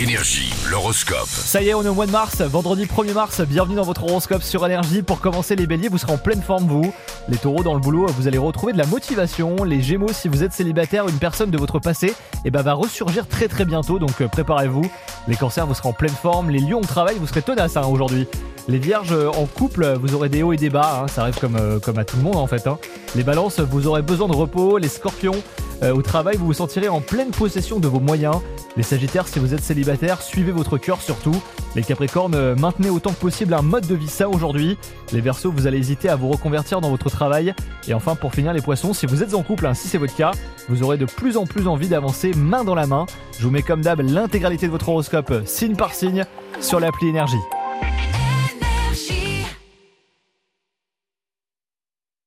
Énergie, l'horoscope. Ça y est, on est au mois de mars, vendredi 1er mars, bienvenue dans votre horoscope sur énergie. Pour commencer les béliers, vous serez en pleine forme vous. Les taureaux dans le boulot, vous allez retrouver de la motivation. Les gémeaux, si vous êtes célibataire, une personne de votre passé eh ben, va ressurgir très très bientôt, donc euh, préparez-vous. Les cancers, vous serez en pleine forme. Les lions au travail, vous serez tenace hein, aujourd'hui. Les vierges euh, en couple, vous aurez des hauts et des bas, hein, ça arrive comme, euh, comme à tout le monde en fait. hein. Les balances, vous aurez besoin de repos. Les scorpions, euh, au travail, vous vous sentirez en pleine possession de vos moyens. Les sagittaires, si vous êtes célibataire, suivez votre cœur surtout. Les capricornes, euh, maintenez autant que possible un mode de vie sain aujourd'hui. Les versos, vous allez hésiter à vous reconvertir dans votre travail. Et enfin, pour finir, les poissons, si vous êtes en couple, hein, si c'est votre cas, vous aurez de plus en plus envie d'avancer main dans la main. Je vous mets comme d'hab l'intégralité de votre horoscope, signe par signe, sur l'appli Énergie.